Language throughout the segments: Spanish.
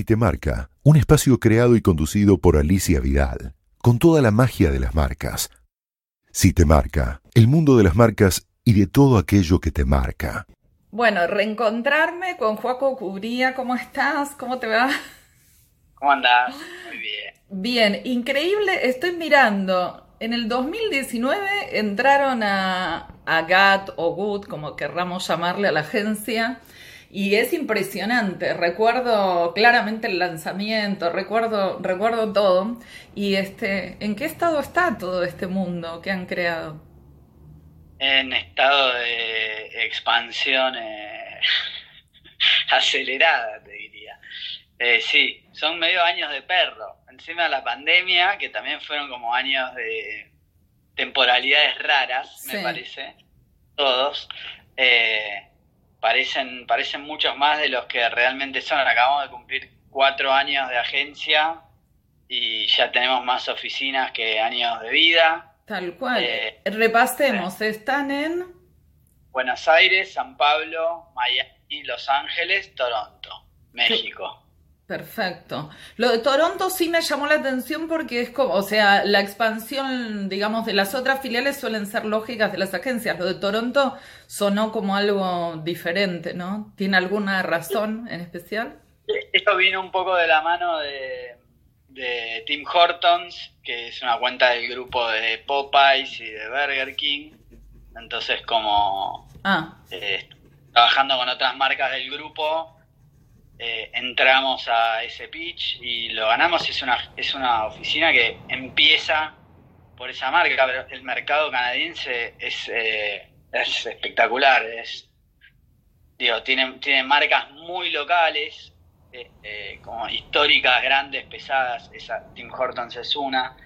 Si te marca, un espacio creado y conducido por Alicia Vidal, con toda la magia de las marcas. Si te marca, el mundo de las marcas y de todo aquello que te marca. Bueno, reencontrarme con Joaco Cubría, ¿cómo estás? ¿Cómo te va? ¿Cómo andás? Muy bien. Bien, increíble, estoy mirando. En el 2019 entraron a, a GAT o GUT, como querramos llamarle a la agencia, y es impresionante. Recuerdo claramente el lanzamiento, recuerdo, recuerdo todo. Y este, ¿en qué estado está todo este mundo que han creado? En estado de expansión eh, acelerada, te diría. Eh, sí, son medio años de perro. Encima de la pandemia, que también fueron como años de temporalidades raras, me parece, todos. Eh, parecen, parecen muchos más de los que realmente son. Acabamos de cumplir cuatro años de agencia y ya tenemos más oficinas que años de vida. Tal cual. Eh, Repasemos, están en Buenos Aires, San Pablo, Miami, Los Ángeles, Toronto, México. Perfecto. Lo de Toronto sí me llamó la atención porque es como, o sea, la expansión, digamos, de las otras filiales suelen ser lógicas de las agencias. Lo de Toronto sonó como algo diferente, ¿no? ¿Tiene alguna razón en especial? Esto vino un poco de la mano de, Tim Hortons, que es una cuenta del grupo de Popeyes y de Burger King. Entonces, como ah. Eh, trabajando con otras marcas del grupo, eh, entramos a ese pitch y lo ganamos. Es una, es una oficina que empieza por esa marca, pero el mercado canadiense es, eh, es espectacular. Es, digo, tiene, tiene marcas muy locales, eh, como históricas, grandes, pesadas. Esa, Tim Hortons es una.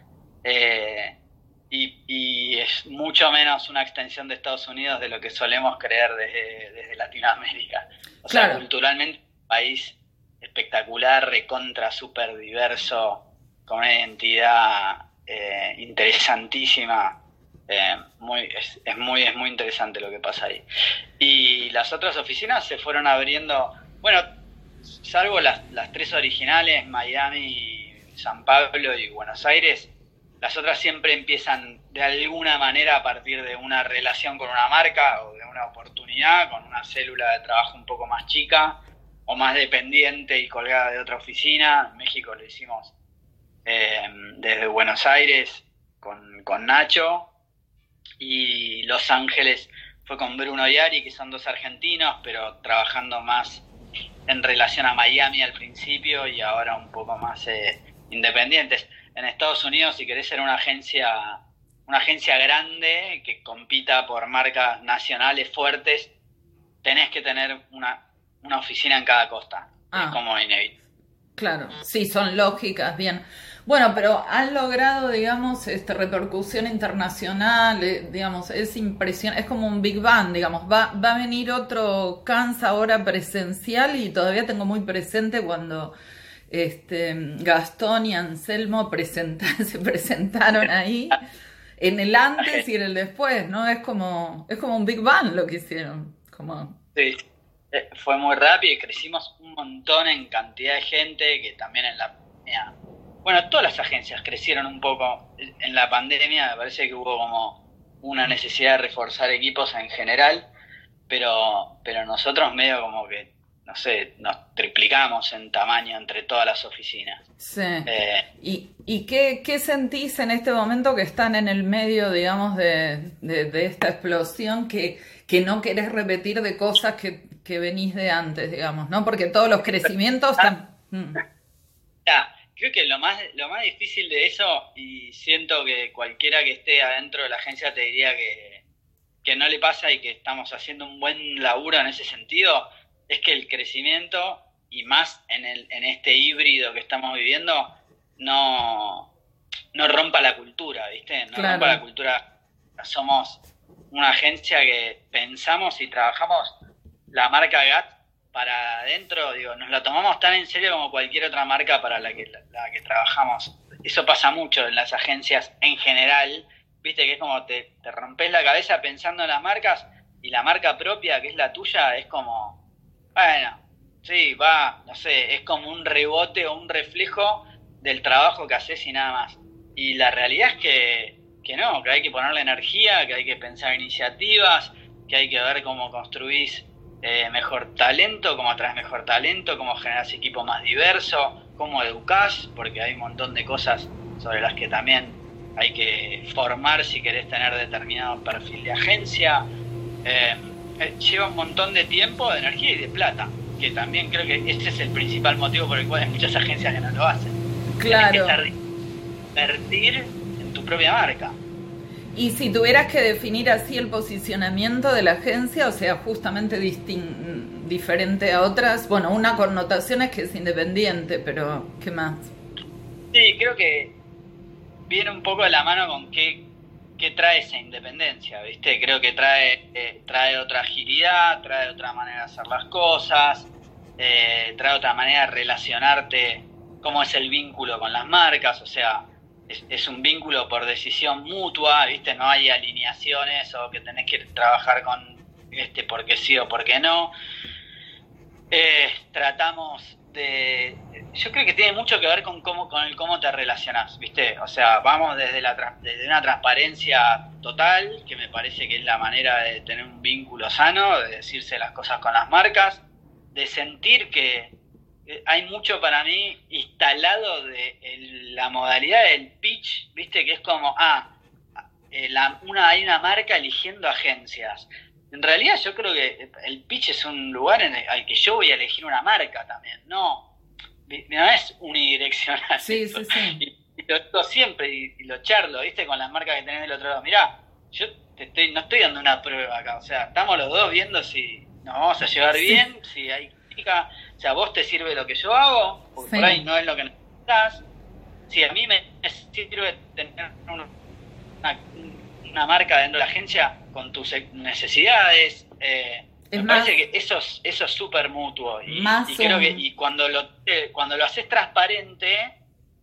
Y, es mucho menos una extensión de Estados Unidos de lo que solemos creer desde, Latinoamérica. O sea, culturalmente país espectacular, recontra, súper diverso, con una identidad eh, interesantísima. Eh, muy, es, muy, es muy interesante lo que pasa ahí. Y las otras oficinas se fueron abriendo, bueno, salvo las, las tres originales, Miami, San Pablo y Buenos Aires, las otras siempre empiezan de alguna manera a partir de una relación con una marca o de una oportunidad, con una célula de trabajo un poco más chica o más dependiente y colgada de otra oficina. En México lo hicimos eh, desde Buenos Aires con, con, Nacho y Los Ángeles fue con Bruno y Ari, que son dos argentinos, pero trabajando más en relación a Miami al principio y ahora un poco más eh, independientes. En Estados Unidos, si querés ser una agencia, una agencia grande que compita por marcas nacionales fuertes, tenés que tener una una oficina en cada costa. Es ah. como inevitable. Claro, sí, son lógicas, bien. Bueno, pero han logrado, digamos, esta repercusión internacional, eh, digamos, es impresionante, es como un Big Bang, digamos, va, va a venir otro Cans ahora presencial y todavía tengo muy presente cuando este, Gastón y Anselmo se presentaron ahí, en el antes y en el después, ¿no? Es como, es como un Big Bang lo que hicieron, como... Sí, fue muy rápido y crecimos un montón en cantidad de gente que también en la pandemia, bueno, todas las agencias crecieron un poco en la pandemia, me parece que hubo como una necesidad de reforzar equipos en general, pero, pero nosotros medio como que, no sé, nos triplicamos en tamaño entre todas las oficinas. Sí. Eh, ¿Y, y qué, qué, sentís en este momento que están en el medio, digamos, de, de, esta explosión que, que no querés repetir de cosas que que venís de antes, digamos, ¿no? Porque todos los crecimientos... Mm. Ya, creo que lo más, lo más difícil de eso, y siento que cualquiera que esté adentro de la agencia te diría que, que no le pasa y que estamos haciendo un buen laburo en ese sentido, es que el crecimiento, y más en, el, en este híbrido que estamos viviendo, no, no rompa la cultura, ¿viste? No rompa la cultura. Somos una agencia que pensamos y trabajamos la marca GAT para adentro, digo, nos la tomamos tan en serio como cualquier otra marca para la que, la, que trabajamos. Eso pasa mucho en las agencias en general, viste que es como te, te rompes la cabeza pensando en las marcas y la marca propia, que es la tuya, es como, bueno, sí, va, no sé, es como un rebote o un reflejo del trabajo que haces y nada más. Y la realidad es que, que no, que hay que ponerle energía, que hay que pensar iniciativas, que hay que ver cómo construís eh, mejor talento, cómo atraes mejor talento, cómo generas equipo más diverso, cómo educás, porque hay un montón de cosas sobre las que también hay que formar si querés tener determinado perfil de agencia. Eh, eh, lleva un montón de tiempo, de energía y de plata, que también creo que ese es el principal motivo por el cual hay muchas agencias que no lo hacen. Claro. invertir en tu propia marca. Y si tuvieras que definir así el posicionamiento de la agencia, o sea, justamente diferente a otras, bueno, una connotación es que es independiente, pero ¿qué más? Sí, creo que viene un poco de la mano con qué, trae esa independencia, ¿viste? Creo que trae, eh, trae otra agilidad, trae otra manera de hacer las cosas, eh, trae otra manera de relacionarte, cómo es el vínculo con las marcas, o sea, es, un vínculo por decisión mutua, ¿viste? No hay alineaciones o que tenés que trabajar con este porque sí o porque no. Eh, tratamos de... Yo creo que tiene mucho que ver con cómo, con el cómo te relacionás, ¿viste? O sea, vamos desde, la, desde una transparencia total, que me parece que es la manera de tener un vínculo sano, de decirse las cosas con las marcas, de sentir que hay mucho para mí instalado de la modalidad del pitch, viste, que es como, ah, eh, una, hay una marca eligiendo agencias. En realidad yo creo que el pitch es un lugar en el, al que yo voy a elegir una marca también, no, no es unidireccional. Sí, sí, sí. Y, lo digo siempre y, lo charlo, viste, con las marcas que tenés del otro lado. Mirá, yo te estoy, no estoy dando una prueba acá, o sea, estamos los dos viendo si nos vamos a llevar bien, si hay o sea, vos te sirve lo que yo hago, porque por ahí no es lo que necesitas. Si a mí me sirve tener una, marca dentro de la agencia con tus necesidades, eh, me parece que eso es eso súper mutuo. Y, creo que y cuando lo, eh, cuando lo haces transparente,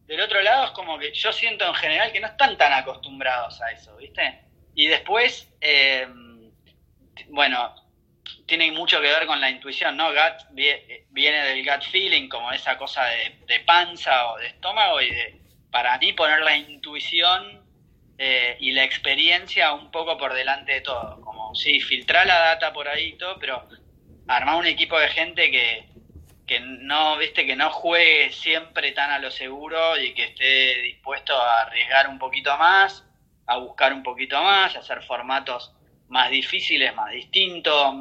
del otro lado es como que yo siento en general que no están tan acostumbrados a eso, ¿viste? Y después, eh, bueno, tiene mucho que ver con la intuición, ¿no? Gut viene del gut feeling, como esa cosa de, panza o de estómago, y de, para mí poner la intuición eh, y la experiencia un poco por delante de todo. Como, sí, filtrar la data por ahí y todo, pero armar un equipo de gente que, que no, viste, que no juegue siempre tan a lo seguro y que esté dispuesto a arriesgar un poquito más, a buscar un poquito más, a hacer formatos más difíciles, más distintos,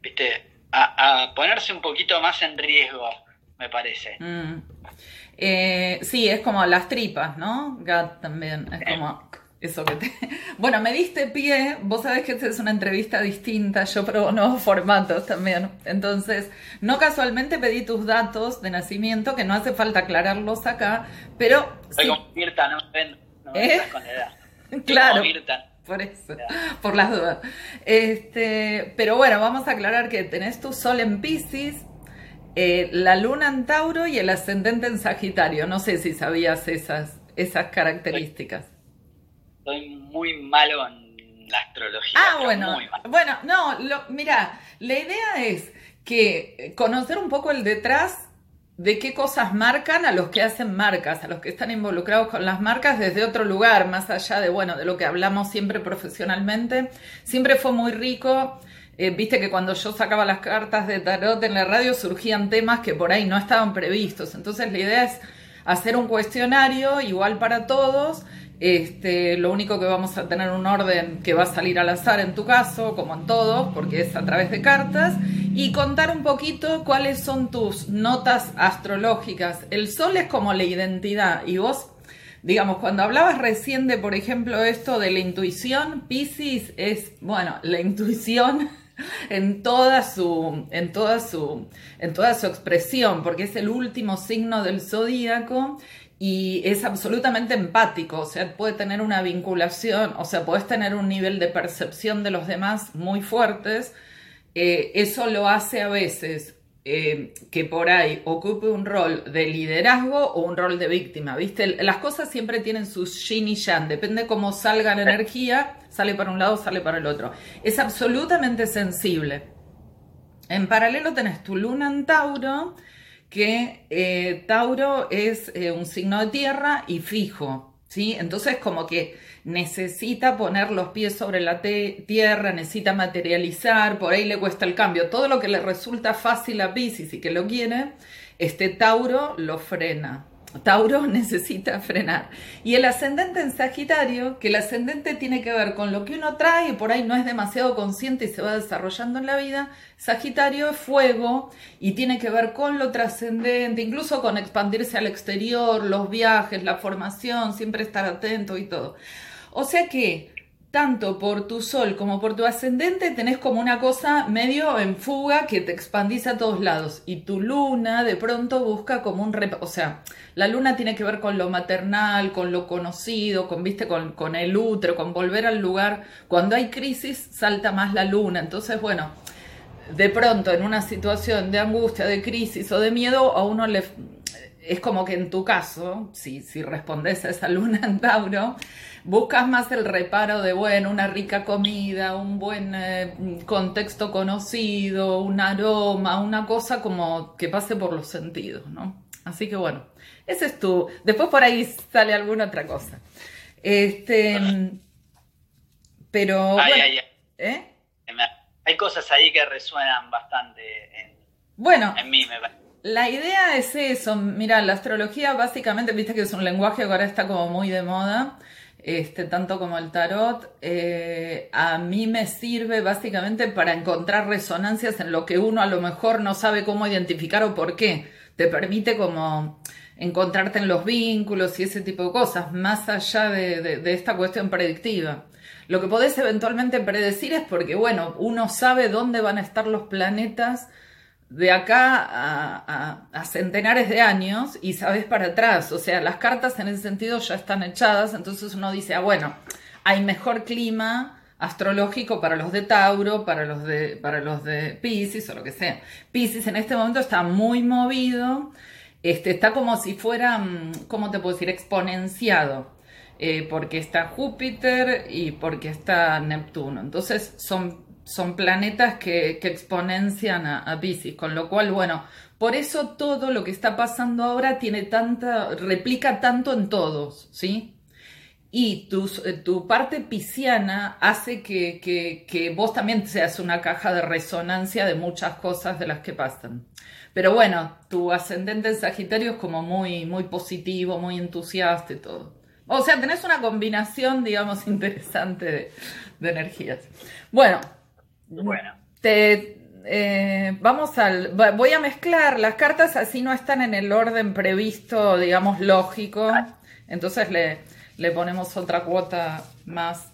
viste, a, ponerse un poquito más en riesgo, me parece. Mm. Eh, sí, es como las tripas, ¿no? Gat también, es como eso que te... Bueno, me diste pie, vos sabés que esta es una entrevista distinta, yo pruebo nuevos formatos también, entonces, no casualmente pedí tus datos de nacimiento, que no hace falta aclararlos acá, pero... Soy como Mirta, no, no, ¿Eh? con edad. Claro por eso, por las dudas. Este, pero bueno, vamos a aclarar que tenés tu sol en Pisces, eh, la luna en Tauro y el ascendente en Sagitario. No sé si sabías esas, esas características. Soy muy malo en la astrología. Ah, bueno. Bueno, no, mira, la idea es que conocer un poco el detrás de qué cosas marcan a los que hacen marcas, a los que están involucrados con las marcas desde otro lugar, más allá de, bueno, de lo que hablamos siempre profesionalmente. Siempre fue muy rico. Eh, viste que cuando yo sacaba las cartas de tarot en la radio surgían temas que por ahí no estaban previstos. Entonces la idea es hacer un cuestionario igual para todos este, lo único que vamos a tener un orden que va a salir al azar en tu caso, como en todo, porque es a través de cartas, y contar un poquito cuáles son tus notas astrológicas. El sol es como la identidad, y vos, digamos, cuando hablabas recién de, por ejemplo, esto de la intuición, Pisces es, bueno, la intuición en toda su en toda su en toda su expresión porque es el último signo del zodíaco y es absolutamente empático, o sea, puede tener una vinculación, o sea, puedes tener un nivel de percepción de los demás muy fuertes. Eh, eso lo hace a veces eh, que por ahí ocupe un rol de liderazgo o un rol de víctima, ¿viste? Las cosas siempre tienen su yin y yang, depende cómo salga la energía, sale para un lado, sale para el otro. Es absolutamente sensible. En paralelo tenés tu luna en Tauro, que eh, Tauro es un signo de tierra y fijo, ¿sí? Entonces como que necesita poner los pies sobre la tierra, necesita materializar, por ahí le cuesta el cambio. Todo lo que le resulta fácil a Pisces y que lo quiere, este Tauro lo frena. Tauro necesita frenar. Y el ascendente en Sagitario, que el ascendente tiene que ver con lo que uno trae, y por ahí no es demasiado consciente y se va desarrollando en la vida, Sagitario es fuego y tiene que ver con lo trascendente, incluso con expandirse al exterior, los viajes, la formación, siempre estar atento y todo. O sea que tanto por tu sol como por tu ascendente tenés como una cosa medio en fuga que te expandís a todos lados. Y tu luna de pronto busca como un... o sea, la luna tiene que ver con lo maternal, con lo conocido, con, viste, con, con el útero, con volver al lugar. Cuando hay crisis salta más la luna. Entonces, bueno, de pronto en una situación de angustia, de crisis o de miedo, a uno le... Es como que en tu caso, si, si respondes a esa luna en Tauro, buscas más el reparo de, bueno, una rica comida, un buen eh, contexto conocido, un aroma, una cosa como que pase por los sentidos, ¿no? Así que bueno, ese es tu... Después por ahí sale alguna otra cosa. Este... Pero... ¿eh? Hay cosas ahí que resuenan bastante en, bueno, en mí, me La idea es eso. Mira, la astrología básicamente, viste que es un lenguaje que ahora está como muy de moda este, tanto como el tarot, eh, a mí me sirve básicamente para encontrar resonancias en lo que uno a lo mejor no sabe cómo identificar o por qué. Te permite como encontrarte en los vínculos y ese tipo de cosas, más allá de, de esta cuestión predictiva. Lo que podés eventualmente predecir es porque, bueno, uno sabe dónde van a estar los planetas de acá a, centenares de años y sabes para atrás. O sea, las cartas en ese sentido ya están echadas, entonces uno dice, ah, bueno, hay mejor clima astrológico para los de Tauro, para los de, para los de Pisces o lo que sea. Pisces en este momento está muy movido, este, está como si fuera, mm, ¿cómo te puedo decir?, exponenciado. Eh, porque está Júpiter y porque está Neptuno. Entonces son son planetas que, exponencian a, a, Pisces, con lo cual, bueno, por eso todo lo que está pasando ahora tiene tanta, replica tanto en todos, ¿sí? Y tu, tu parte pisciana hace que, que, vos también seas una caja de resonancia de muchas cosas de las que pasan. Pero bueno, tu ascendente en Sagitario es como muy, muy positivo, muy entusiasta y todo. O sea, tenés una combinación, digamos, interesante de, de energías. Bueno, bueno. Te, eh, vamos al. Voy a mezclar las cartas, así no están en el orden previsto, digamos, lógico. Entonces le, le ponemos otra cuota más.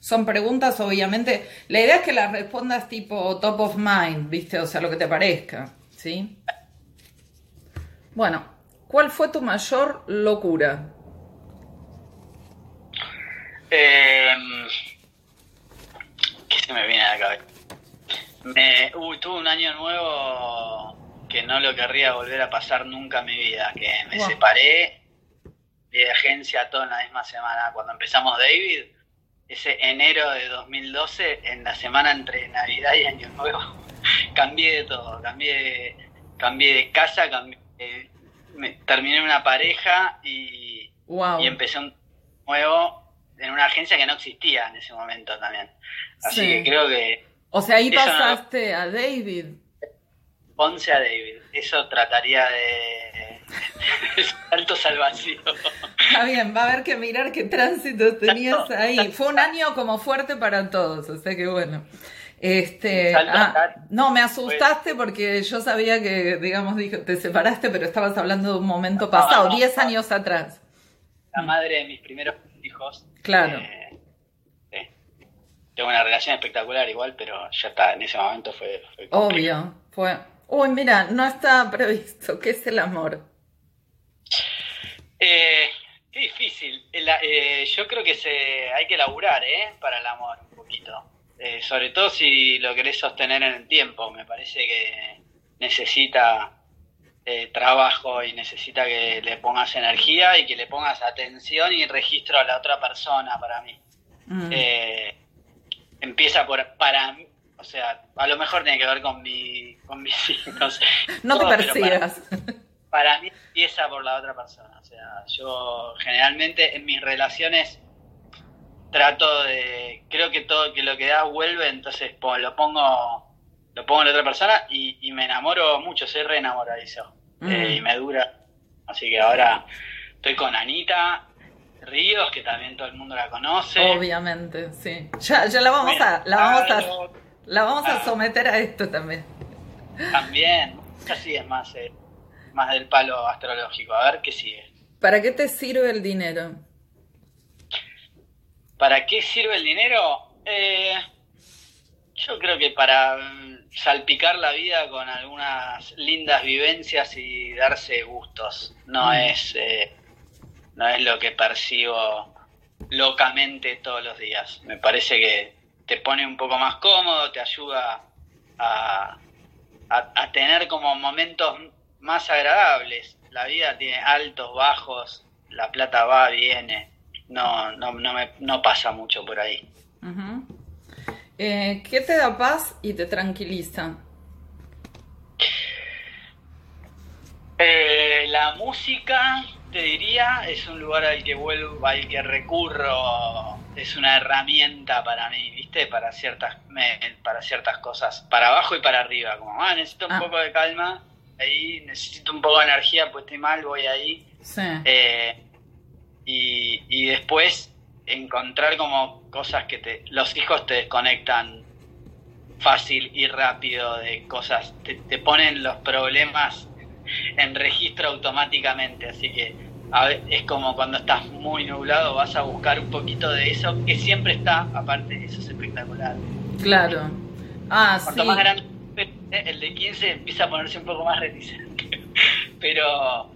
Son preguntas, obviamente. La idea es que las respondas tipo top of mind, ¿viste? O sea, lo que te parezca, ¿sí? Bueno, ¿cuál fue tu mayor locura? Eh se me viene a la cabeza. Me, tuve un año nuevo que no lo querría volver a pasar nunca en mi vida, que me separé de agencia toda en la misma semana. Cuando empezamos David, ese enero de 2012, en la semana entre Navidad y Año Nuevo, cambié de todo, cambié, cambié de casa, cambié, me, terminé una pareja y, y empecé un nuevo en una agencia que no existía en ese momento también. Así que creo que... O sea, ahí pasaste a David. Ponce a David. Eso trataría de... saltos al vacío. Está bien, va a haber que mirar qué tránsito tenías ahí. Fue un año como fuerte para todos, o sea que bueno. Este, ah, no, me asustaste porque yo sabía que, digamos, te separaste, pero estabas hablando de un momento pasado, 10 años atrás. La madre de mis primeros hijos. Claro. Eh, tengo una relación espectacular igual, pero ya está, en ese momento fue... Obvio, fue... Uy, mira, no está previsto. ¿Qué es el amor? Eh, qué difícil. Eh, yo creo que se hay que laburar, ¿eh? Para el amor un poquito. Eh, sobre todo si lo querés sostener en el tiempo. Me parece que necesita eh, trabajo y necesita que le pongas energía y que le pongas atención y registro a la otra persona para mí. Mm. Eh, empieza por, para o O sea, a lo mejor tiene que ver con, mi, con mis hijos. No te persigas. Para, mí empieza por la otra persona. O sea, yo generalmente en mis relaciones trato de. Creo que todo que lo que da vuelve, entonces lo pongo lo pongo en la otra persona y, me enamoro mucho, soy re enamoradizo. Mm. Eh, y me dura. Así que ahora estoy con Anita Ríos, que también todo el mundo la conoce. Obviamente, sí. Ya, ya la vamos a, la vamos a, la vamos a someter a esto también. También, así es más, eh, más del palo astrológico. A ver qué sigue. ¿Para qué te sirve el dinero? ¿Para qué sirve el dinero? Eh, yo creo que para mm, salpicar la vida con algunas lindas vivencias y darse gustos. No mm. es eh, no es lo que percibo locamente todos los días. Me parece que te pone un poco más cómodo, te ayuda a, a, tener como momentos más agradables. La vida tiene altos, bajos, la plata va, viene. No, no, no, me, no pasa mucho por ahí. Eh, ¿Qué te da paz y te tranquiliza? Eh, la música, te diría, es un lugar al que vuelvo, al que recurro, es una herramienta para mí, ¿viste? Para ciertas, para ciertas cosas, para abajo y para arriba, como, ah, necesito un ah. poco de calma, ahí necesito un poco de energía, pues estoy mal, voy ahí. Sí. Eh, y, y después encontrar como cosas que te, los hijos te desconectan fácil y rápido de cosas, te, te ponen los problemas en registro automáticamente, así que a ver, es como cuando estás muy nublado vas a buscar un poquito de eso que siempre está, aparte eso es espectacular. Claro. Ah, Cuanto más grande el de 15 empieza a ponerse un poco más reticente, pero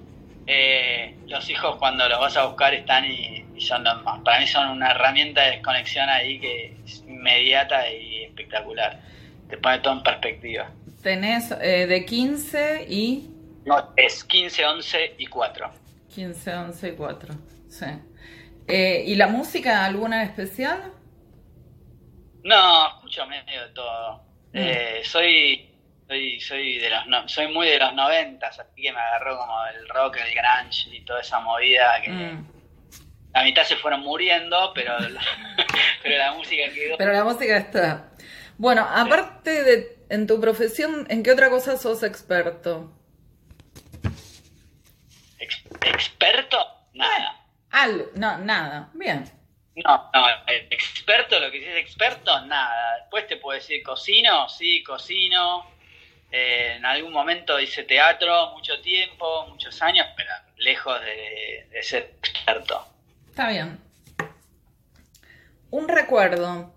eh, los hijos cuando los vas a buscar están y, son para mí son una herramienta de desconexión ahí que es inmediata y espectacular. Te pone todo en perspectiva. Tenés eh, de 15 y... No, es 15, 11 y 4. 15, 11 y 4, sí. Eh, ¿Y la música alguna especial? No, escucho medio de todo. Mm. soy soy, soy, de los soy muy de los noventas, así que me agarró como el rock, el grunge y toda esa movida que mm. La mitad se fueron muriendo, pero, pero la música quedó. Pero la música está. Bueno, aparte de en tu profesión, ¿en qué otra cosa sos experto? ¿Experto? Nada. Algo, no, nada. Bien. No, no, experto, lo que es experto, nada. Después te puedo decir, cocino, sí, cocino. Eh, en algún momento hice teatro mucho tiempo, muchos años, pero lejos de, ser experto. Está bien. Un recuerdo.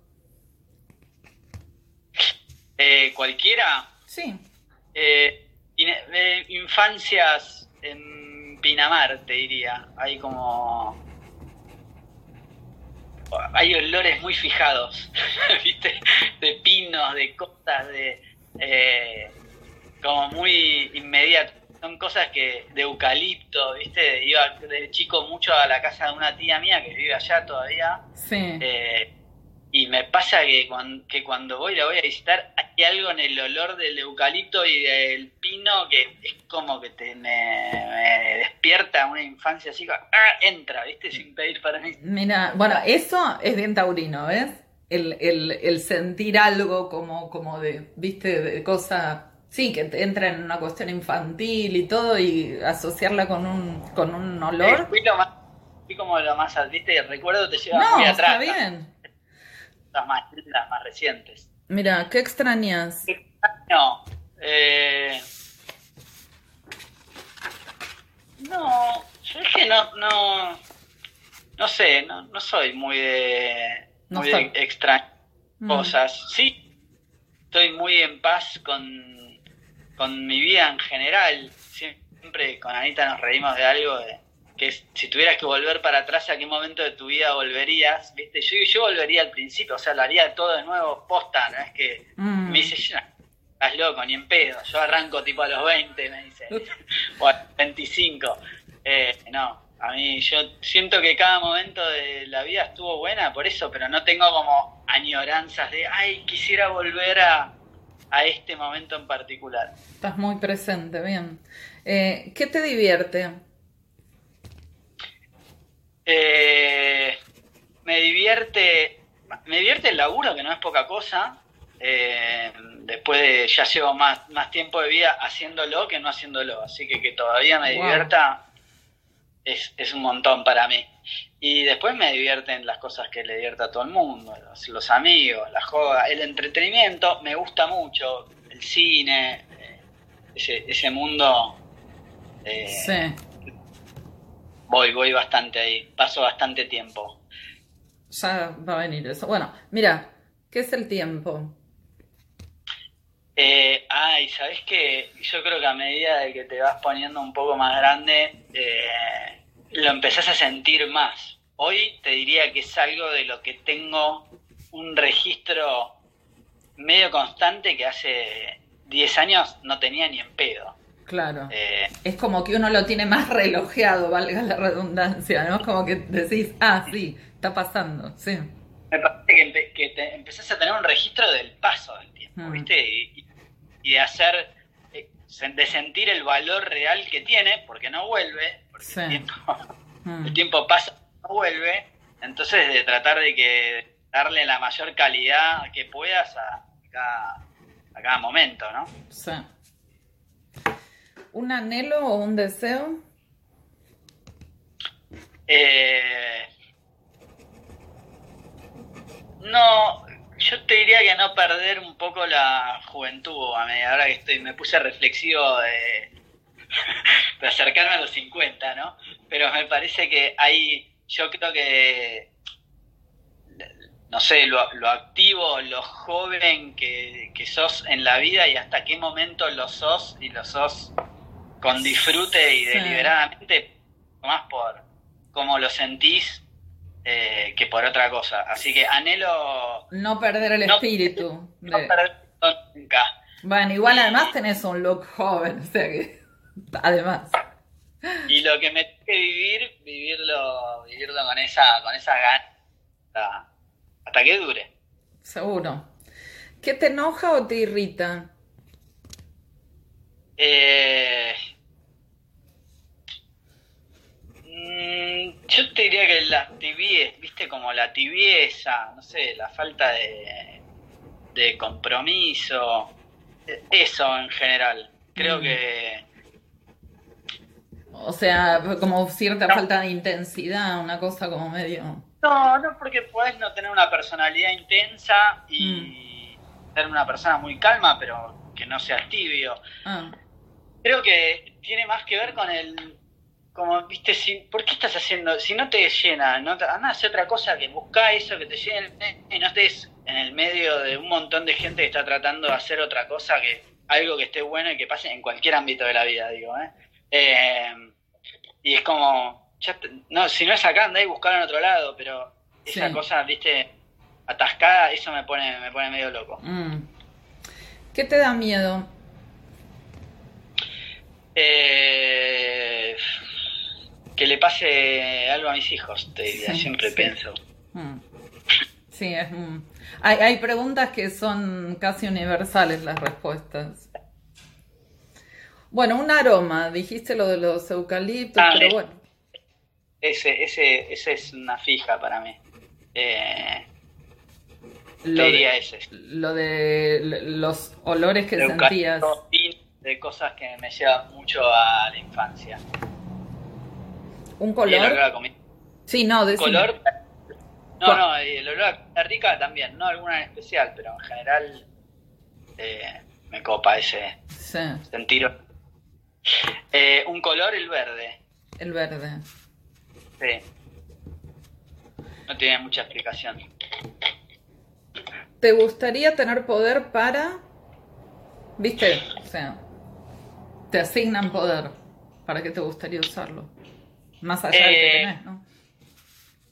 Eh, ¿Cualquiera? Sí. Eh, infancias en Pinamar, te diría. Hay como. Hay olores muy fijados, ¿viste? De pinos, de cosas, de. Eh, como muy inmediato. Son cosas que de eucalipto, ¿viste? Iba de chico mucho a la casa de una tía mía que vive allá todavía. Sí. Eh, y me pasa que cuando, que cuando voy la voy a visitar, hay algo en el olor del eucalipto y del pino que es como que te me, despierta una infancia así, ¡ah! entra, ¿viste? Sin pedir para mí. Mira, bueno, eso es bien taurino, ¿ves? El, el, el sentir algo como, como de, ¿viste? De cosa Sí, que entra en una cuestión infantil y todo y asociarla con un, con un olor. fui, lo más, fui como lo más, viste, recuerdo te lleva no, muy atrás. está bien. Las más, las más recientes. Mira, ¿qué extrañas? No, eh, no, yo es que no, no, no sé, no, no soy muy de, muy de mm. cosas. Sí, estoy muy en paz con con mi vida en general. Siempre con Anita nos reímos de algo de que si tuvieras que volver para atrás, ¿a qué momento de tu vida volverías? ¿Viste? Yo, yo volvería al principio, o sea, lo haría todo de nuevo posta, no es que mm. me dice, estás loco, ni en pedo, yo arranco tipo a los 20, me dice, o a 25. Eh, no, a mí yo siento que cada momento de la vida estuvo buena por eso, pero no tengo como añoranzas de, ay, quisiera volver a, a este momento en particular. Estás muy presente, bien. Eh, ¿Qué te divierte? Eh, me divierte, me divierte el laburo, que no es poca cosa. Eh, después de, ya llevo más, más tiempo de vida haciéndolo que no haciéndolo, así que que todavía me divierta es, es un montón para mí. Y después me divierten las cosas que le divierta a todo el mundo, los, amigos, la joda, el entretenimiento, me gusta mucho, el cine, eh, ese, ese mundo. Eh, sí. Voy, voy bastante ahí, paso bastante tiempo. Ya va a venir eso. Bueno, mira, ¿qué es el tiempo? Eh, ay, ¿sabes qué? Yo creo que a medida de que te vas poniendo un poco más grande, eh, lo empezás a sentir más. Hoy te diría que es algo de lo que tengo un registro medio constante que hace 10 años no tenía ni en pedo. Claro. Eh, es como que uno lo tiene más relojeado, valga la redundancia, ¿no? Es como que decís, ah, sí, está pasando, sí. Me parece que, te empezás a tener un registro del paso del tiempo, mm. ¿viste? Y, y, de hacer, eh, de sentir el valor real que tiene, porque no vuelve, el, tiempo, mm. el tiempo pasa, no vuelve, entonces de tratar de que darle la mayor calidad que puedas a cada, a cada momento, ¿no? Sí. ¿Un anhelo o un deseo? Eh, no, yo te diría que no perder un poco la juventud. A medida ahora que estoy, me puse reflexivo de, de acercarme a los 50, ¿no? Pero me parece que hay, yo creo que, no sé, lo, activo, lo joven que, sos en la vida y hasta qué momento lo sos y lo sos con disfrute y deliberadamente, más por cómo lo sentís eh, que por otra cosa. Así que anhelo... No perder el espíritu. No perder nunca. Bueno, igual además tenés un look joven, o sea que... Además. Y lo que me tengo que vivir, vivirlo, vivirlo con esa, con esa gana hasta, que dure. Seguro. ¿Qué te enoja o te irrita? Eh, mm, yo te diría que la tibieza, viste, como la tibieza, no sé, la falta de, de compromiso, eso en general. Creo mm. que o sea, como cierta falta de intensidad, una cosa como medio... No, no, porque puedes no tener una personalidad intensa y mm. ser una persona muy calma, pero que no seas tibio. Ah. Creo que tiene más que ver con el... Como, viste, si, ¿por qué estás haciendo? Si no te llena, no te, anda a hacer otra cosa que busca eso, que te llene y no estés en el medio de un montón de gente que está tratando de hacer otra cosa que algo que esté bueno y que pase en cualquier ámbito de la vida, digo, ¿eh? Eh, y es como, no, si no es acá, andá y buscar en otro lado, pero esa cosa, viste, atascada, eso me pone, me pone medio loco. Mm. ¿Qué te da miedo? Eh, que le pase algo a mis hijos, te diría, siempre pienso. Mm. Sí, es, hay, hay preguntas que son casi universales las respuestas. Bueno, un aroma, dijiste lo de los eucaliptos, ah, pero bueno. Ese, ese, ese es una fija para mí. Eh, lo diría ese. Lo de los olores que sentías. De cosas que me llevan mucho a la infancia. ¿Un color? Sí, no, de color. No, no, el olor a rica también, no alguna en especial, pero en general eh, me copa ese sí. sentir eh, un color, el verde. El verde. Sí. No tiene mucha explicación. ¿Te gustaría tener poder para... ¿Viste? O sea, te asignan poder. ¿Para qué te gustaría usarlo? Más allá de que eh, tenés, ¿no?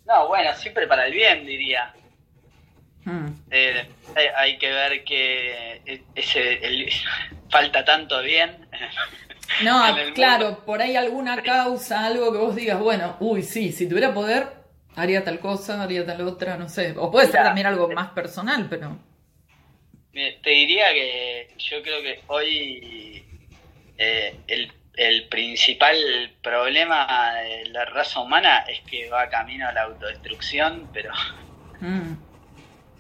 No, bueno, siempre para el bien, diría. Hmm. Eh, hay, que ver que ese, falta tanto bien no, claro, por ahí alguna causa, algo que vos digas, bueno, uy, sí, si tuviera poder, haría tal cosa, haría tal otra, no sé. O puede ser también algo más personal, pero... Te diría que yo creo que hoy eh, el, principal problema de la raza humana es que va camino a la autodestrucción, pero mm.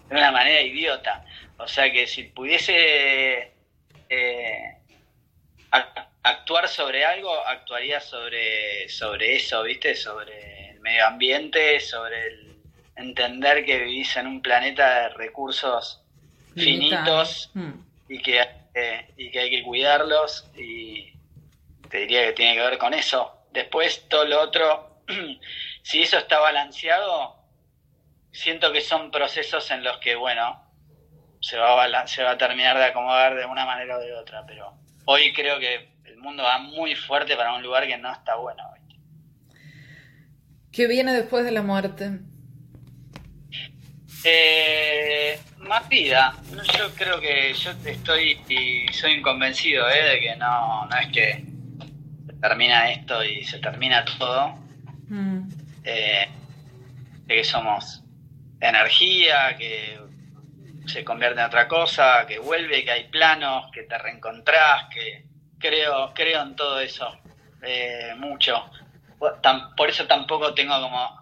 de una manera idiota. O sea que si pudiese eh, actuar sobre algo, actuaría sobre, sobre eso, ¿viste? Sobre el medio ambiente, sobre el entender que vivís en un planeta de recursos finitos mm. y, que, y que hay que cuidarlos y te diría que tiene que ver con eso. Después todo lo otro, si eso está balanceado, siento que son procesos en los que, bueno, se va, a, se va a terminar de acomodar de una manera o de otra, pero hoy creo que el mundo va muy fuerte para un lugar que no está bueno. ¿Qué viene después de la muerte? Eh, más vida. Yo creo que yo estoy y soy convencido eh, de que no, no es que termina esto y se termina todo. Mm. Eh, de que somos energía, que se convierte en otra cosa, que vuelve, que hay planos, que te reencontrás, que creo, creo en todo eso eh, mucho. Por eso tampoco tengo como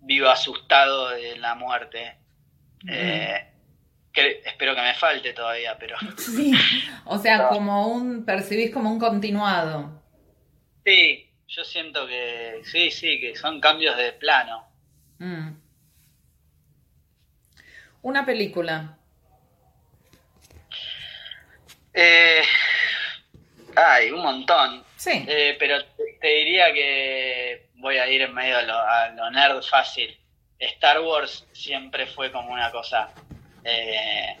vivo asustado de la muerte. Eh, espero que me falte todavía, pero... Sí, o sea, como un, percibís como un continuado. Sí, yo siento que sí, sí, que son cambios de plano. Mm. Una película. Eh, hay un montón. Sí. Eh, pero te, diría que voy a ir en medio a lo, nerd fácil. Star Wars siempre fue como una cosa eh,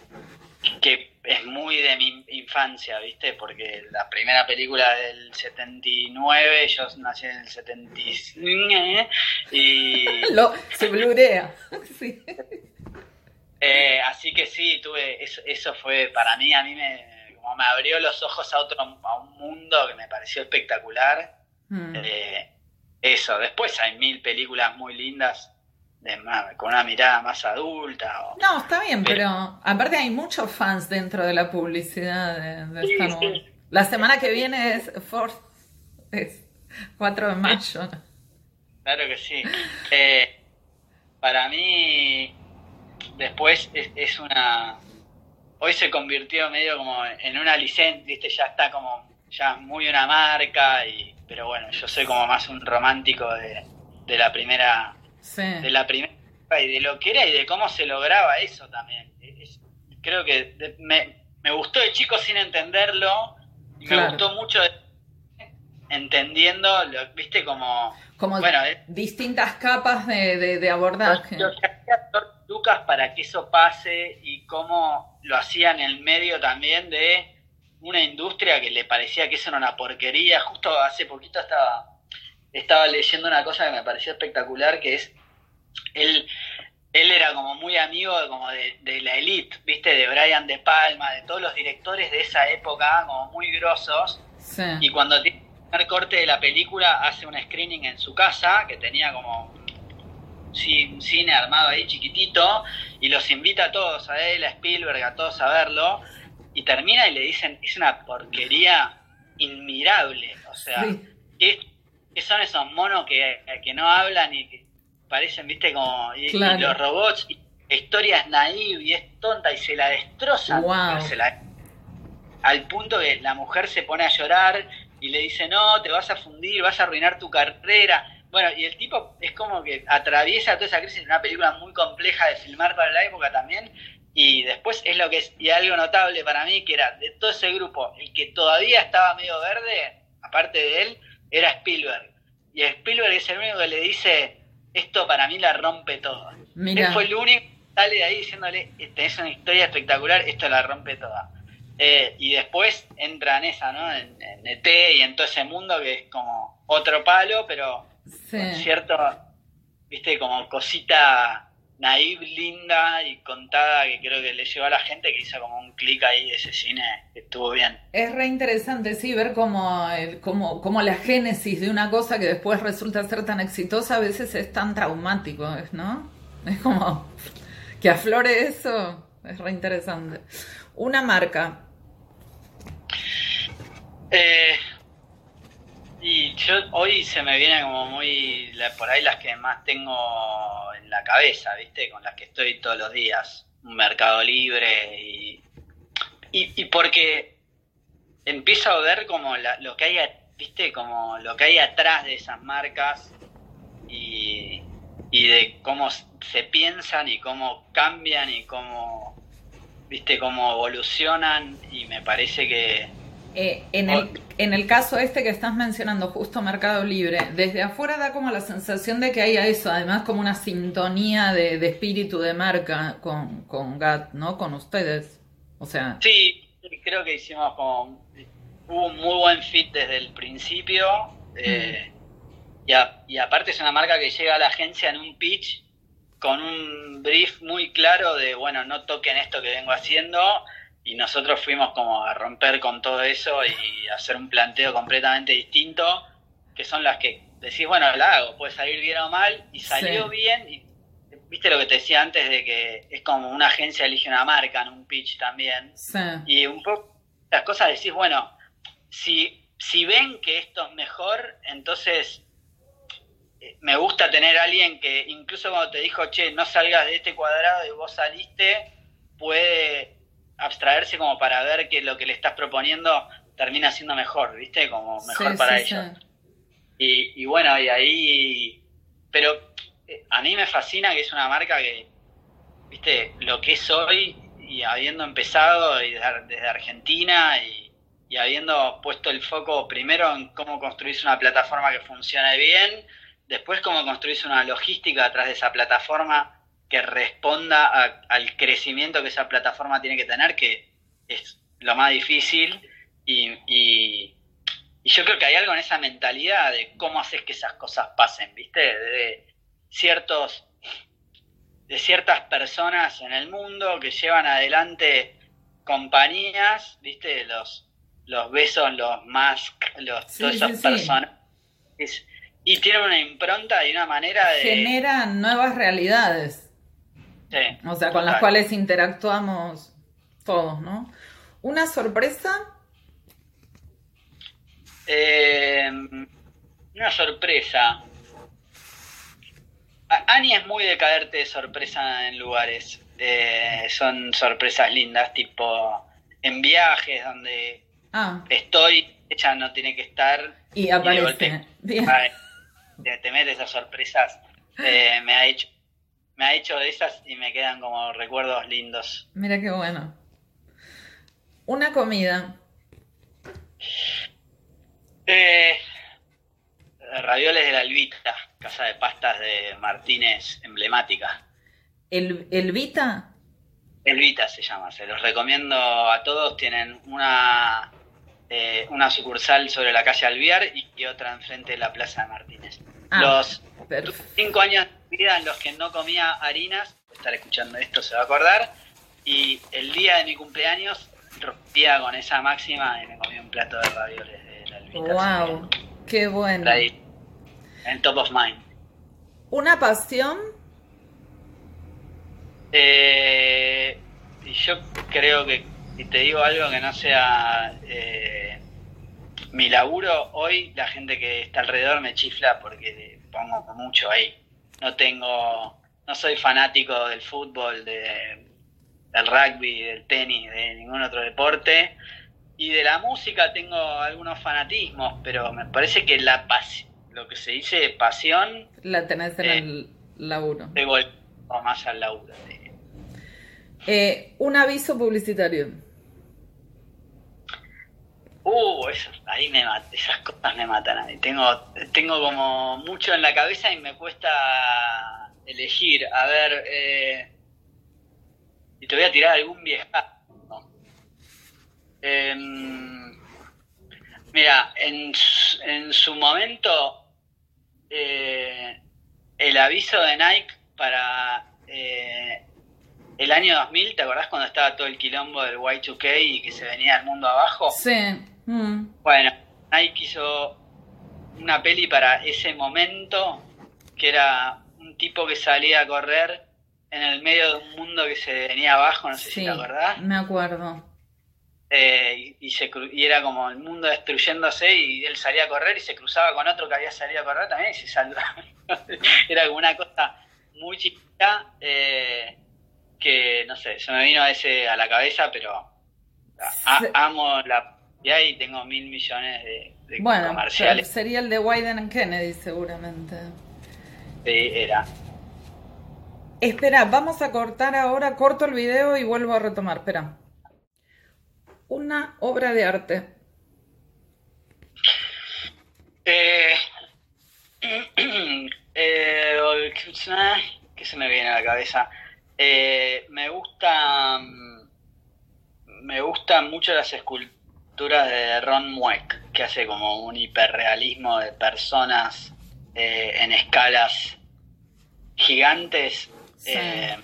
que es muy de mi infancia, ¿viste? Porque la primera película del 79, yo nací en el 79 y... Lo, se blurea. sí. Eh, así que sí, tuve eso, eso fue para mí, a mí me, como me abrió los ojos a otro a un mundo que me pareció espectacular. Mm. Eh, eso, después hay mil películas muy lindas de, con una mirada más adulta. no, está bien, pero, aparte hay muchos fans dentro de la publicidad de, esta La semana que viene es, Fourth, es 4 de mayo. Claro que sí. Eh, para mí después es, una... Hoy se convirtió medio como en una licencia, viste, ya está como, ya muy una marca, y pero bueno, yo soy como más un romántico de, la primera... De la primera y de lo que era y de cómo se lograba eso también. creo que me, me, gustó de chico sin entenderlo, y me gustó mucho entendiendo, lo, viste, como... Como bueno, distintas capas de, de, abordaje. Lucas para que eso pase y cómo lo hacía en el medio también de una industria que le parecía que eso era una porquería. Justo hace poquito estaba, estaba leyendo una cosa que me pareció espectacular, que es él, él era como muy amigo de, como de, la elite, viste, de Brian De Palma, de todos los directores de esa época, como muy grosos. Y cuando tiene el primer corte de la película, hace un screening en su casa, que tenía como un cine armado ahí chiquitito y los invita a todos, a él, a Spielberg, a todos a verlo y termina y le dicen, es una porquería inmirable, o sea, ¿qué, son esos monos que, no hablan y que parecen, viste, como los robots, y historias naive y es tonta y se la destrozan, al punto que la mujer se pone a llorar y le dice, no, te vas a fundir, vas a arruinar tu carrera, bueno, y el tipo es como que atraviesa toda esa crisis una película muy compleja de filmar para la época también. Y después es lo que es, y algo notable para mí, que era de todo ese grupo, el que todavía estaba medio verde, aparte de él, era Spielberg. Y Spielberg es el único que le dice, esto para mí la rompe todo. Él fue el único que sale de ahí diciéndole, es una historia espectacular, esto la rompe toda. Eh, y después entra en esa, ¿no? En, en ET y en todo ese mundo que es como otro palo, pero cierto, viste, como cosita naive, linda y contada que creo que le llegó a la gente que hizo como un clic ahí de ese cine que estuvo bien. Es re interesante, sí, ver cómo, el, cómo, la génesis de una cosa que después resulta ser tan exitosa a veces es tan traumático, ¿no? Es como que aflore eso, es re interesante. Una marca. Eh, y yo hoy se me viene como muy, por ahí las que más tengo en la cabeza, ¿viste? Con las que estoy todos los días. Un mercado libre y, y, porque empiezo a ver como lo que hay, ¿viste? Como lo que hay atrás de esas marcas y, y de cómo se piensan y cómo cambian y cómo, ¿viste? Cómo evolucionan y me parece que eh, en, el, en el caso este que estás mencionando, justo Mercado Libre, desde afuera da como la sensación de que hay eso, además como una sintonía de, espíritu de marca con, con GAT, ¿no? Con ustedes. O sea. Sí, creo que hicimos como. Hubo un muy buen fit desde el principio. Eh, y, y aparte es una marca que llega a la agencia en un pitch con un brief muy claro de, bueno, no toquen esto que vengo haciendo y nosotros fuimos como a romper con todo eso y hacer un planteo completamente distinto, que son las que decís, bueno, la hago, puede salir bien o mal, y salió bien, y viste lo que te decía antes de que es como una agencia elige una marca en un pitch también, y un poco las cosas decís, bueno, si, si ven que esto es mejor, entonces eh, me gusta tener a alguien que incluso cuando te dijo, che, no salgas de este cuadrado y vos saliste, puede abstraerse como para ver que lo que le estás proponiendo termina siendo mejor, ¿viste? Como mejor para ellos. Y, bueno, y ahí... Pero eh, a mí me fascina que es una marca que, ¿viste? Lo que es hoy y habiendo empezado desde Argentina y, y habiendo puesto el foco primero en cómo construir una plataforma que funcione bien, después cómo construir una logística atrás de esa plataforma que responda al crecimiento que esa plataforma tiene que tener, que es lo más difícil. Y, yo creo que hay algo en esa mentalidad de cómo haces que esas cosas pasen, ¿viste? De ciertos de ciertas personas en el mundo que llevan adelante compañías, ¿viste? Los los besos, los más los todas esas personas y tienen una impronta y una manera de generan nuevas realidades o sea, con las cuales interactuamos todos, ¿no? ¿Una sorpresa? Eh, una sorpresa. Ani es muy de caerte de sorpresa en lugares. Eh, son sorpresas lindas, tipo en viajes donde ah. estoy, ella no tiene que estar. Y aparece. te, metes esas sorpresas. Eh, me ha hecho me ha hecho de esas y me quedan como recuerdos lindos. Mira qué bueno. Una comida. Eh, ravioles de la Elvita, casa de pastas de Martínez, emblemática. ¿El, ¿Elvita? Elvita se llama, se los recomiendo a todos. Tienen una, eh, una sucursal sobre la calle Alviar y, otra enfrente de la Plaza de Martínez. Ah, los cinco años en los que no comía harinas, estar escuchando esto se va a acordar, y el día de mi cumpleaños rompía con esa máxima y me comí un plato de ravioles de la albita. ¡Wow! ¡Qué bueno! en top of mind. ¿Una pasión? Eh, yo creo que, si te digo algo que no sea eh, mi laburo, hoy la gente que está alrededor me chifla porque pongo mucho ahí no tengo, no soy fanático del fútbol, de, del rugby, del tenis, de ningún otro deporte. Y de la música tengo algunos fanatismos, pero me parece que la lo que se dice pasión... La tenés en el laburo. De más al laburo. Eh, un aviso publicitario. Uh, eso, ahí me esas cosas me matan a mí. Tengo, tengo como mucho en la cabeza y me cuesta elegir. A ver, eh, y te voy a tirar algún vieja. Em, mira, en, en su momento, eh, el aviso de Nike para eh, el año 2000, ¿te acordás cuando estaba todo el quilombo del Y2K y que se venía el mundo abajo? Sí. Mm. Bueno, Nike hizo una peli para ese momento que era un tipo que salía a correr en el medio de un mundo que se venía abajo, no sé si te acordás. Me acuerdo. Eh, y, se, y era como el mundo destruyéndose y él salía a correr y se cruzaba con otro que había salido a correr también y se salvaba. era como una cosa muy chiquita eh, que, no sé, se me vino a ese a la cabeza, pero amo la y tengo mil millones de, de bueno, comerciales. Sería el de Wyden Kennedy seguramente. Sí, era. Espera, vamos a cortar ahora, corto el video y vuelvo a retomar. Espera. Una obra de arte. Eh, eh, ¿Qué se me viene a la cabeza? Eh, me gusta. Me gustan mucho las esculturas de Ron Mueck, que hace como un hiperrealismo de personas eh, en escalas gigantes eh,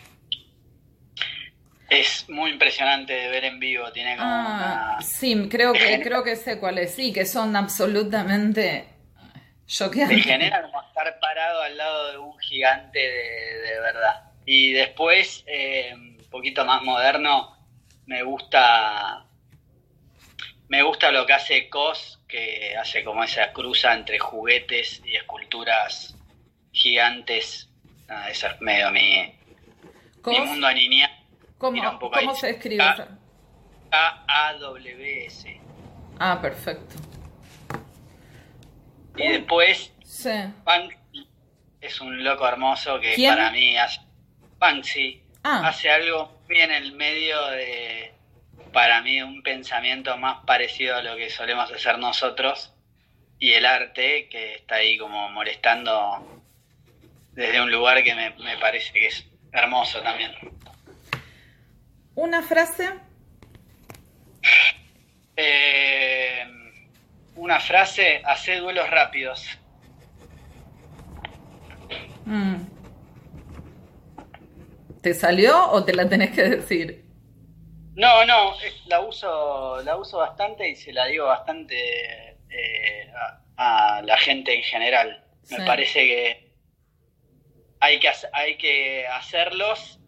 es muy impresionante de ver en vivo, tiene como ah, Sí, creo que, creo que sé cuál es, sí, que son absolutamente choqueantes. Me genera como estar parado al lado de un gigante de, verdad. Y después, eh, un poquito más moderno, me gusta me gusta lo que hace Cos, que hace como esa cruza entre juguetes y esculturas gigantes eso es medio mi, mi mundo niña. ¿Cómo, ¿cómo se escribe? K-A-W-S. Ah, perfecto. Y después, sí. es un loco hermoso que para mí hace. Banksy ah. hace algo bien en el medio de, para mí, un pensamiento más parecido a lo que solemos hacer nosotros y el arte que está ahí como molestando desde un lugar que me, parece que es hermoso también. ¿Una frase? Eh, una frase, hace duelos rápidos. Mm. ¿Te salió o te la tenés que decir? No, no, la uso, la uso bastante y se la digo bastante eh, a, la gente en general. Me parece que hay que, hay que hacerlos.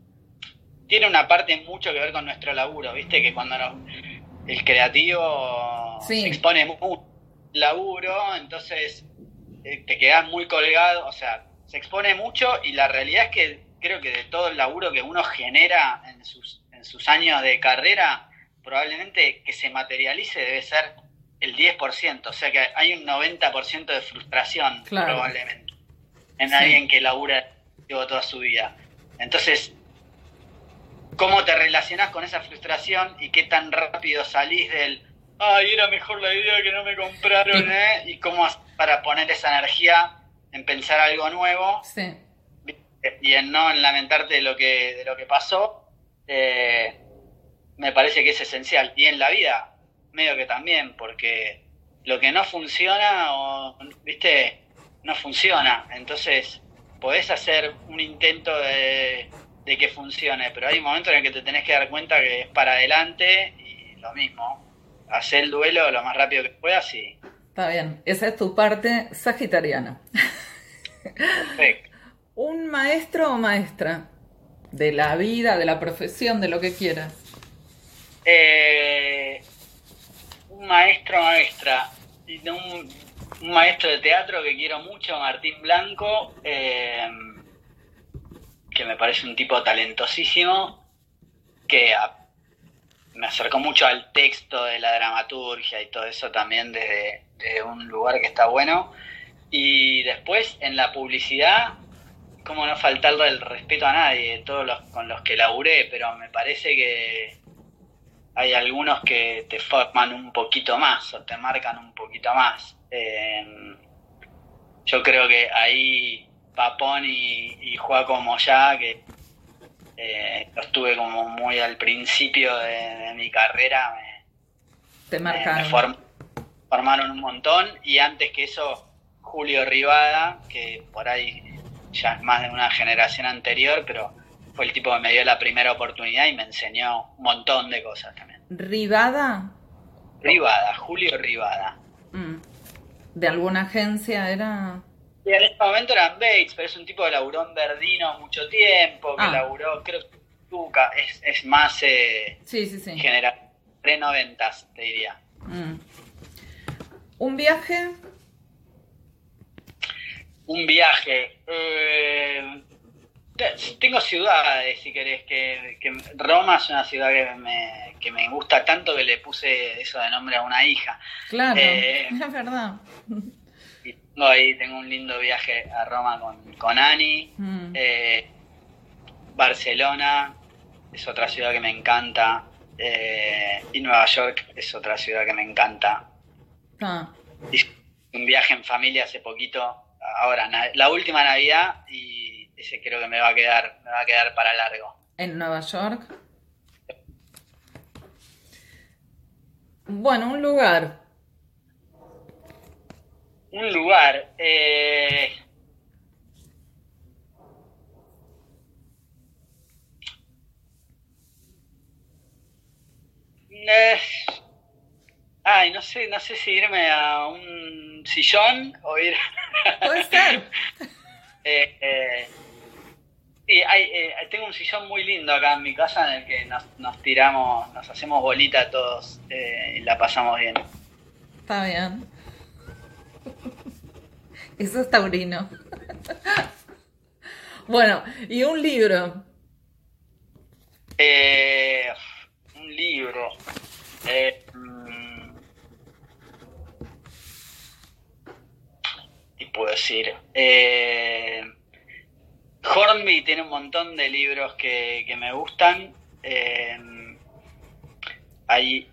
Tiene una parte mucho que ver con nuestro laburo, ¿viste? Que cuando el creativo se expone mucho laburo, entonces eh, te quedas muy colgado, o sea, se expone mucho y la realidad es que creo que de todo el laburo que uno genera en sus, en sus años de carrera, probablemente que se materialice debe ser el 10%, o sea que hay un 90% de frustración probablemente en alguien que labura toda su vida. Entonces, ¿cómo te relacionas con esa frustración y qué tan rápido salís del, ay, era mejor la idea que no me compraron, ¿eh? Y cómo para poner esa energía en pensar algo nuevo y en no en lamentarte de lo que, de lo que pasó, eh, me parece que es esencial. Y en la vida, medio que también, porque lo que no funciona, o, viste, no funciona. Entonces, podés hacer un intento de, que funcione, pero hay un momento en el que te tenés que dar cuenta que es para adelante y lo mismo. Hacer el duelo lo más rápido que puedas y. Está bien, esa es tu parte sagitariana. Perfecto. ¿Un maestro o maestra? De la vida, de la profesión, de lo que quieras. Eh, un maestro maestra. Un, un maestro de teatro que quiero mucho, Martín Blanco, eh, que me parece un tipo talentosísimo, que me acercó mucho al texto de la dramaturgia y todo eso también desde, un lugar que está bueno. Y después en la publicidad, como no faltarle el respeto a nadie, todos los con los que laburé, pero me parece que hay algunos que te forman un poquito más o te marcan un poquito más. Eh, yo creo que ahí Papón y, y Joaco Moyá, que eh, los tuve como muy al principio de, mi carrera, me, Te formaron un montón. Y antes que eso, Julio Rivada, que por ahí ya es más de una generación anterior, pero fue el tipo que me dio la primera oportunidad y me enseñó un montón de cosas también. ¿Rivada? Rivada, Julio Rivada. Mm. ¿De alguna agencia era? Y en este momento eran Bates, pero es un tipo que laburó en Verdino mucho tiempo, que ah. laburó, creo que es, es más eh, sí, sí, sí. general, pre-noventas, te diría. Mm. ¿Un viaje? Un viaje. Eh, tengo ciudades, si querés, que, Roma es una ciudad que me, que me gusta tanto que le puse eso de nombre a una hija. Claro, eh, es verdad. Y tengo ahí, tengo un lindo viaje a Roma con, con Ani. Mm. Eh, Barcelona es otra ciudad que me encanta. Eh, y Nueva York es otra ciudad que me encanta. Ah. Un viaje en familia hace poquito, ahora, la última Navidad y ese creo que me va a quedar, me va a quedar para largo. ¿En Nueva York? Bueno, un lugar. Un lugar. Eh... Ay, no sé, no sé si irme a un sillón o ir. Puede ser. eh, eh Sí, eh, tengo un sillón muy lindo acá en mi casa en el que nos, tiramos, nos hacemos bolita todos eh, y la pasamos bien. Está bien. Eso es taurino. bueno, ¿y un libro? Eh, un libro. Mm, ¿Qué puedo decir? Eh, Hornby tiene un montón de libros que, me gustan. Eh, ahí.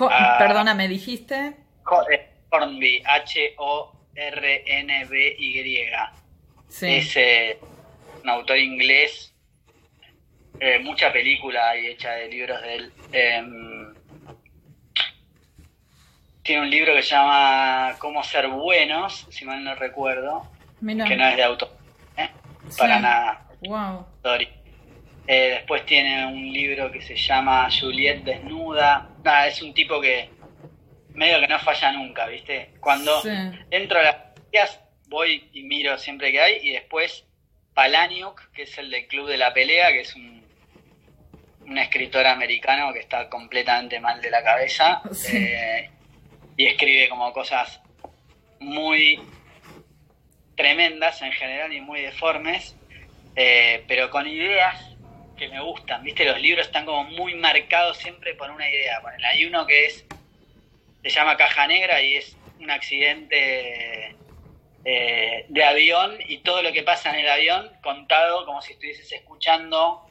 Ah, perdona, ¿me dijiste? Eh, Hornby, H-O-R-N-B-Y. Es eh, un autor inglés. mucha película hay hecha de libros de él. Tiene un libro que se llama Cómo ser buenos, si mal no recuerdo, que no es de autor para nada. Wow. Eh, después tiene un libro que se llama Juliet desnuda. Nada, es un tipo que medio que no falla nunca, ¿viste? Cuando entro a las días voy y miro siempre que hay y después Palaniuk, que es el del Club de la Pelea, que es un, un escritor americano que está completamente mal de la cabeza eh, y escribe como cosas muy tremendas en general y muy deformes, eh, pero con ideas que me gustan, ¿viste? Los libros están como muy marcados siempre por una idea. hay uno que es, se llama Caja Negra y es un accidente eh, de avión y todo lo que pasa en el avión contado como si estuvieses escuchando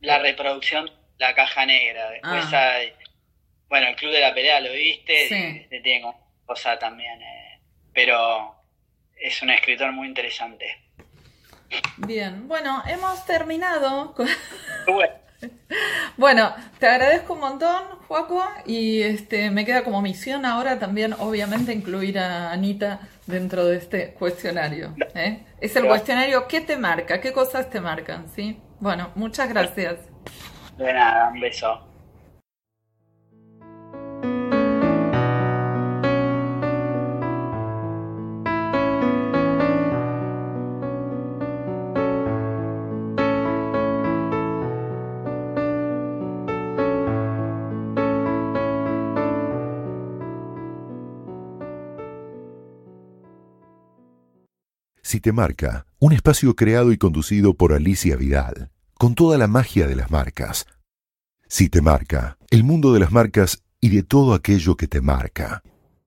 la reproducción La Caja Negra. Después ah. hay, bueno, el Club de la Pelea lo viste, sí. tiene como cosa también, eh, pero es un escritor muy interesante. Bien, bueno, hemos terminado. Bueno. te agradezco un montón, Joaco, y este me queda como misión ahora también, obviamente, incluir a Anita dentro de este cuestionario. ¿eh? Es el cuestionario ¿qué te marca? ¿Qué cosas te marcan? ¿sí? Bueno, muchas gracias. De nada, un beso. Si te marca, un espacio creado y conducido por Alicia Vidal, con toda la magia de las marcas. Si te marca, el mundo de las marcas y de todo aquello que te marca.